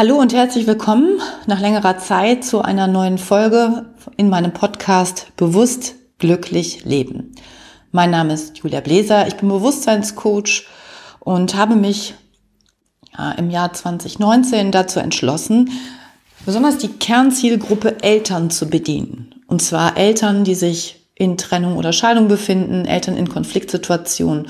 Hallo und herzlich willkommen nach längerer Zeit zu einer neuen Folge in meinem Podcast Bewusst glücklich leben. Mein Name ist Julia Bläser, ich bin Bewusstseinscoach und habe mich ja, im Jahr 2019 dazu entschlossen, besonders die Kernzielgruppe Eltern zu bedienen. Und zwar Eltern, die sich in Trennung oder Scheidung befinden, Eltern in Konfliktsituationen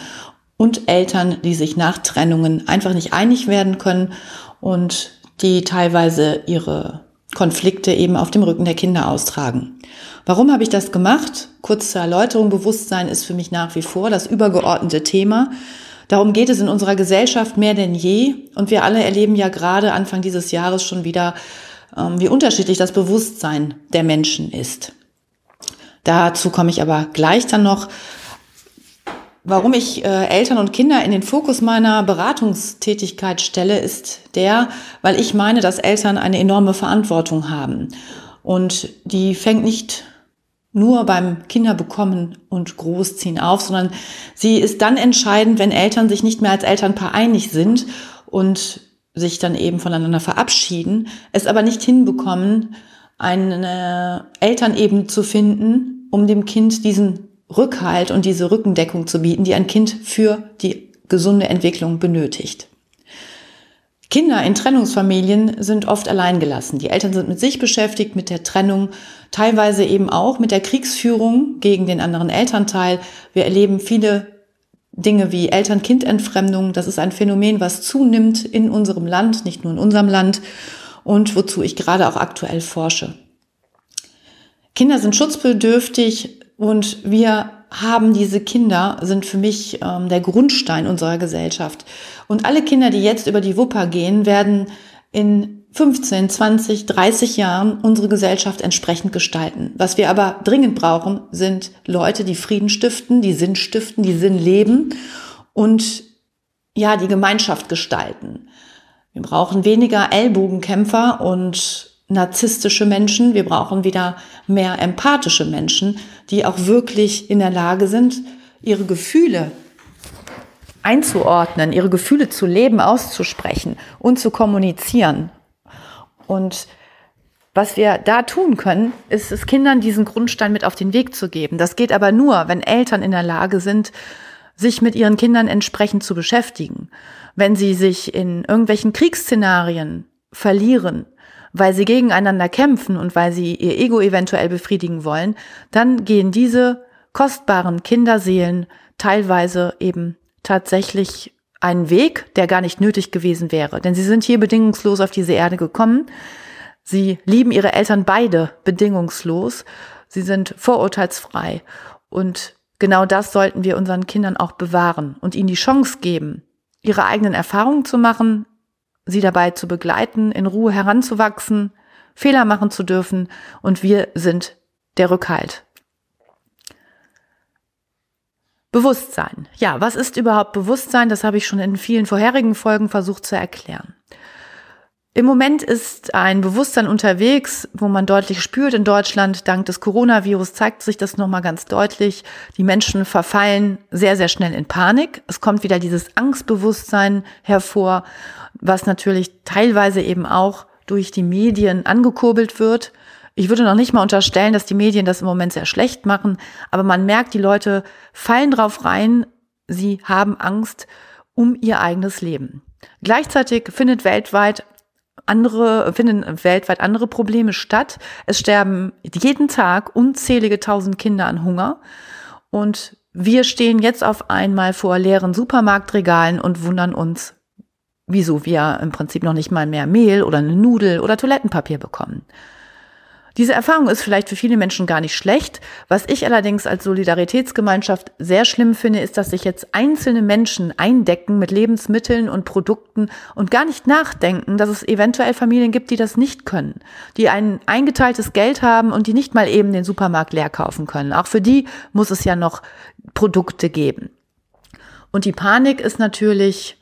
und Eltern, die sich nach Trennungen einfach nicht einig werden können und die teilweise ihre Konflikte eben auf dem Rücken der Kinder austragen. Warum habe ich das gemacht? Kurz zur Erläuterung, Bewusstsein ist für mich nach wie vor das übergeordnete Thema. Darum geht es in unserer Gesellschaft mehr denn je. Und wir alle erleben ja gerade Anfang dieses Jahres schon wieder, ähm, wie unterschiedlich das Bewusstsein der Menschen ist. Dazu komme ich aber gleich dann noch. Warum ich äh, Eltern und Kinder in den Fokus meiner Beratungstätigkeit stelle, ist der, weil ich meine, dass Eltern eine enorme Verantwortung haben. Und die fängt nicht nur beim Kinderbekommen und Großziehen auf, sondern sie ist dann entscheidend, wenn Eltern sich nicht mehr als Elternpaar einig sind und sich dann eben voneinander verabschieden, es aber nicht hinbekommen, eine Eltern eben zu finden, um dem Kind diesen Rückhalt und diese Rückendeckung zu bieten, die ein Kind für die gesunde Entwicklung benötigt. Kinder in Trennungsfamilien sind oft alleingelassen. Die Eltern sind mit sich beschäftigt, mit der Trennung, teilweise eben auch mit der Kriegsführung gegen den anderen Elternteil. Wir erleben viele Dinge wie Eltern-Kind-Entfremdung. Das ist ein Phänomen, was zunimmt in unserem Land, nicht nur in unserem Land und wozu ich gerade auch aktuell forsche. Kinder sind schutzbedürftig, und wir haben diese Kinder, sind für mich ähm, der Grundstein unserer Gesellschaft. Und alle Kinder, die jetzt über die Wupper gehen, werden in 15, 20, 30 Jahren unsere Gesellschaft entsprechend gestalten. Was wir aber dringend brauchen, sind Leute, die Frieden stiften, die Sinn stiften, die Sinn leben und ja, die Gemeinschaft gestalten. Wir brauchen weniger Ellbogenkämpfer und narzisstische Menschen, wir brauchen wieder mehr empathische Menschen, die auch wirklich in der Lage sind, ihre Gefühle einzuordnen, ihre Gefühle zu leben, auszusprechen und zu kommunizieren. Und was wir da tun können, ist es Kindern diesen Grundstein mit auf den Weg zu geben. Das geht aber nur, wenn Eltern in der Lage sind, sich mit ihren Kindern entsprechend zu beschäftigen. Wenn sie sich in irgendwelchen Kriegsszenarien verlieren, weil sie gegeneinander kämpfen und weil sie ihr Ego eventuell befriedigen wollen, dann gehen diese kostbaren Kinderseelen teilweise eben tatsächlich einen Weg, der gar nicht nötig gewesen wäre. Denn sie sind hier bedingungslos auf diese Erde gekommen. Sie lieben ihre Eltern beide bedingungslos. Sie sind vorurteilsfrei. Und genau das sollten wir unseren Kindern auch bewahren und ihnen die Chance geben, ihre eigenen Erfahrungen zu machen, sie dabei zu begleiten, in Ruhe heranzuwachsen, Fehler machen zu dürfen und wir sind der Rückhalt. Bewusstsein. Ja, was ist überhaupt Bewusstsein? Das habe ich schon in vielen vorherigen Folgen versucht zu erklären. Im Moment ist ein Bewusstsein unterwegs, wo man deutlich spürt in Deutschland, dank des Coronavirus zeigt sich das nochmal ganz deutlich. Die Menschen verfallen sehr, sehr schnell in Panik. Es kommt wieder dieses Angstbewusstsein hervor was natürlich teilweise eben auch durch die Medien angekurbelt wird. Ich würde noch nicht mal unterstellen, dass die Medien das im Moment sehr schlecht machen, aber man merkt, die Leute fallen drauf rein, sie haben Angst um ihr eigenes Leben. Gleichzeitig findet weltweit andere, finden weltweit andere Probleme statt. Es sterben jeden Tag unzählige tausend Kinder an Hunger und wir stehen jetzt auf einmal vor leeren Supermarktregalen und wundern uns, wieso wir im Prinzip noch nicht mal mehr Mehl oder eine Nudel oder Toilettenpapier bekommen. Diese Erfahrung ist vielleicht für viele Menschen gar nicht schlecht. Was ich allerdings als Solidaritätsgemeinschaft sehr schlimm finde, ist, dass sich jetzt einzelne Menschen eindecken mit Lebensmitteln und Produkten und gar nicht nachdenken, dass es eventuell Familien gibt, die das nicht können, die ein eingeteiltes Geld haben und die nicht mal eben den Supermarkt leer kaufen können. Auch für die muss es ja noch Produkte geben. Und die Panik ist natürlich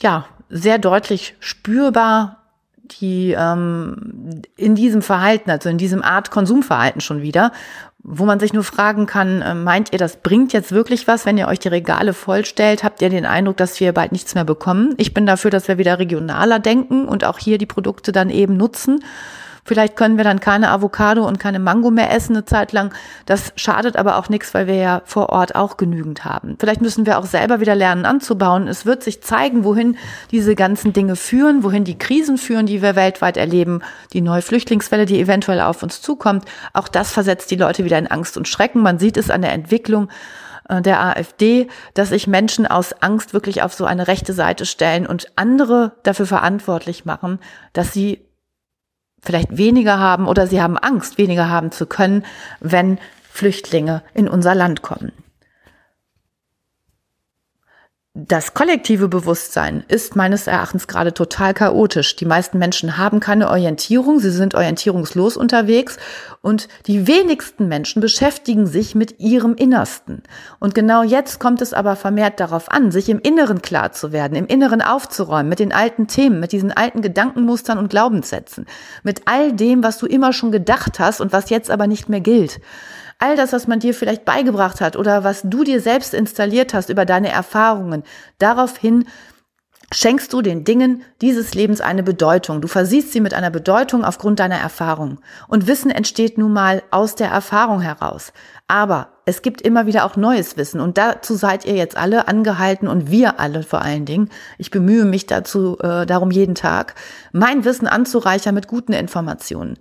ja, sehr deutlich spürbar, die ähm, in diesem Verhalten, also in diesem Art Konsumverhalten schon wieder, wo man sich nur fragen kann, äh, meint ihr, das bringt jetzt wirklich was, wenn ihr euch die Regale vollstellt? Habt ihr den Eindruck, dass wir bald nichts mehr bekommen? Ich bin dafür, dass wir wieder regionaler denken und auch hier die Produkte dann eben nutzen Vielleicht können wir dann keine Avocado und keine Mango mehr essen eine Zeit lang. Das schadet aber auch nichts, weil wir ja vor Ort auch genügend haben. Vielleicht müssen wir auch selber wieder lernen anzubauen. Es wird sich zeigen, wohin diese ganzen Dinge führen, wohin die Krisen führen, die wir weltweit erleben, die neue Flüchtlingswelle, die eventuell auf uns zukommt. Auch das versetzt die Leute wieder in Angst und Schrecken. Man sieht es an der Entwicklung äh, der AfD, dass sich Menschen aus Angst wirklich auf so eine rechte Seite stellen und andere dafür verantwortlich machen, dass sie vielleicht weniger haben oder sie haben Angst, weniger haben zu können, wenn Flüchtlinge in unser Land kommen. Das kollektive Bewusstsein ist meines Erachtens gerade total chaotisch. Die meisten Menschen haben keine Orientierung, sie sind orientierungslos unterwegs und die wenigsten Menschen beschäftigen sich mit ihrem Innersten. Und genau jetzt kommt es aber vermehrt darauf an, sich im Inneren klar zu werden, im Inneren aufzuräumen, mit den alten Themen, mit diesen alten Gedankenmustern und Glaubenssätzen, mit all dem, was du immer schon gedacht hast und was jetzt aber nicht mehr gilt all das, was man dir vielleicht beigebracht hat oder was du dir selbst installiert hast über deine Erfahrungen, daraufhin schenkst du den Dingen dieses Lebens eine Bedeutung. Du versiehst sie mit einer Bedeutung aufgrund deiner Erfahrung. Und Wissen entsteht nun mal aus der Erfahrung heraus. Aber es gibt immer wieder auch neues Wissen und dazu seid ihr jetzt alle angehalten und wir alle vor allen Dingen. Ich bemühe mich dazu äh, darum jeden Tag, mein Wissen anzureichern mit guten Informationen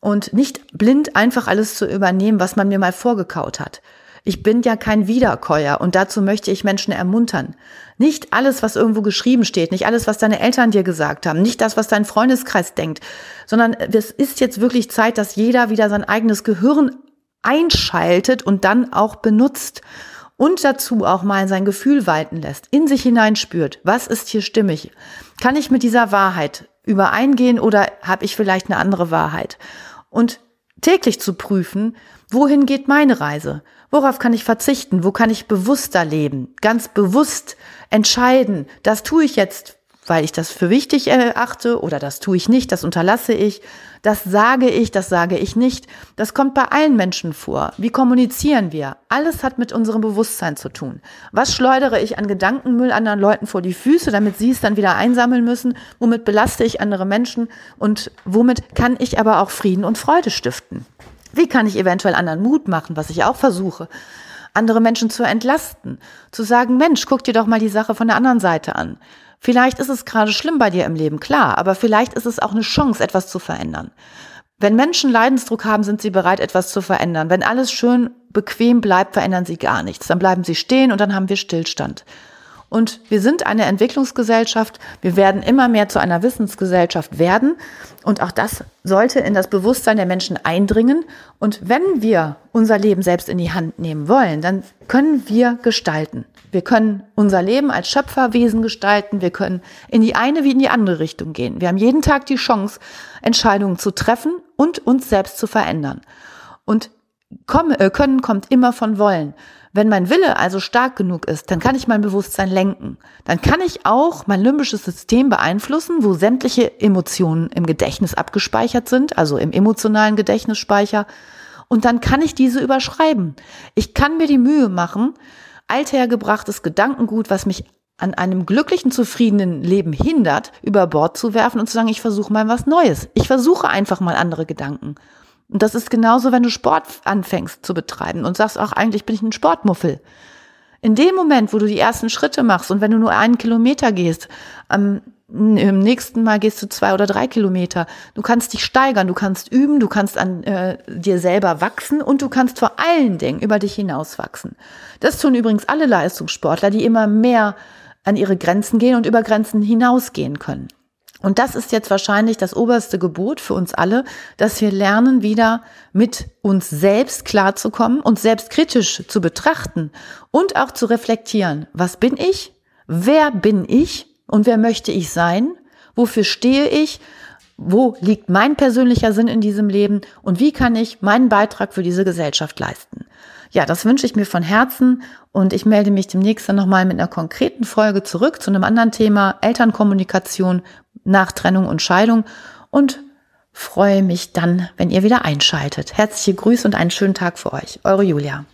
und nicht blind einfach alles zu übernehmen, was man mir mal vorgekaut hat. Ich bin ja kein Wiederkäuer und dazu möchte ich Menschen ermuntern. Nicht alles, was irgendwo geschrieben steht, nicht alles, was deine Eltern dir gesagt haben, nicht das, was dein Freundeskreis denkt, sondern es ist jetzt wirklich Zeit, dass jeder wieder sein eigenes Gehirn einschaltet und dann auch benutzt und dazu auch mal sein Gefühl walten lässt, in sich hineinspürt, was ist hier stimmig? Kann ich mit dieser Wahrheit übereingehen oder habe ich vielleicht eine andere Wahrheit? Und täglich zu prüfen, wohin geht meine Reise? Worauf kann ich verzichten? Wo kann ich bewusster leben? Ganz bewusst entscheiden, das tue ich jetzt weil ich das für wichtig erachte oder das tue ich nicht, das unterlasse ich, das sage ich, das sage ich nicht. Das kommt bei allen Menschen vor. Wie kommunizieren wir? Alles hat mit unserem Bewusstsein zu tun. Was schleudere ich an Gedankenmüll anderen Leuten vor die Füße, damit sie es dann wieder einsammeln müssen? Womit belaste ich andere Menschen? Und womit kann ich aber auch Frieden und Freude stiften? Wie kann ich eventuell anderen Mut machen, was ich auch versuche? andere Menschen zu entlasten, zu sagen, Mensch, guck dir doch mal die Sache von der anderen Seite an. Vielleicht ist es gerade schlimm bei dir im Leben, klar, aber vielleicht ist es auch eine Chance, etwas zu verändern. Wenn Menschen Leidensdruck haben, sind sie bereit, etwas zu verändern. Wenn alles schön bequem bleibt, verändern sie gar nichts. Dann bleiben sie stehen und dann haben wir Stillstand. Und wir sind eine Entwicklungsgesellschaft. Wir werden immer mehr zu einer Wissensgesellschaft werden. Und auch das sollte in das Bewusstsein der Menschen eindringen. Und wenn wir unser Leben selbst in die Hand nehmen wollen, dann können wir gestalten. Wir können unser Leben als Schöpferwesen gestalten. Wir können in die eine wie in die andere Richtung gehen. Wir haben jeden Tag die Chance, Entscheidungen zu treffen und uns selbst zu verändern. Und äh, können kommt immer von wollen. Wenn mein Wille also stark genug ist, dann kann ich mein Bewusstsein lenken. Dann kann ich auch mein limbisches System beeinflussen, wo sämtliche Emotionen im Gedächtnis abgespeichert sind, also im emotionalen Gedächtnisspeicher. Und dann kann ich diese überschreiben. Ich kann mir die Mühe machen, althergebrachtes Gedankengut, was mich an einem glücklichen, zufriedenen Leben hindert, über Bord zu werfen und zu sagen, ich versuche mal was Neues. Ich versuche einfach mal andere Gedanken. Und das ist genauso, wenn du Sport anfängst zu betreiben und sagst, ach, eigentlich bin ich ein Sportmuffel. In dem Moment, wo du die ersten Schritte machst und wenn du nur einen Kilometer gehst, am im nächsten Mal gehst du zwei oder drei Kilometer. Du kannst dich steigern, du kannst üben, du kannst an äh, dir selber wachsen und du kannst vor allen Dingen über dich hinauswachsen. Das tun übrigens alle Leistungssportler, die immer mehr an ihre Grenzen gehen und über Grenzen hinausgehen können. Und das ist jetzt wahrscheinlich das oberste Gebot für uns alle, dass wir lernen, wieder mit uns selbst klarzukommen, uns selbst kritisch zu betrachten und auch zu reflektieren. Was bin ich? Wer bin ich? Und wer möchte ich sein? Wofür stehe ich? Wo liegt mein persönlicher Sinn in diesem Leben? Und wie kann ich meinen Beitrag für diese Gesellschaft leisten? Ja, das wünsche ich mir von Herzen und ich melde mich demnächst dann nochmal mit einer konkreten Folge zurück zu einem anderen Thema Elternkommunikation nach Trennung und Scheidung und freue mich dann, wenn ihr wieder einschaltet. Herzliche Grüße und einen schönen Tag für euch. Eure Julia.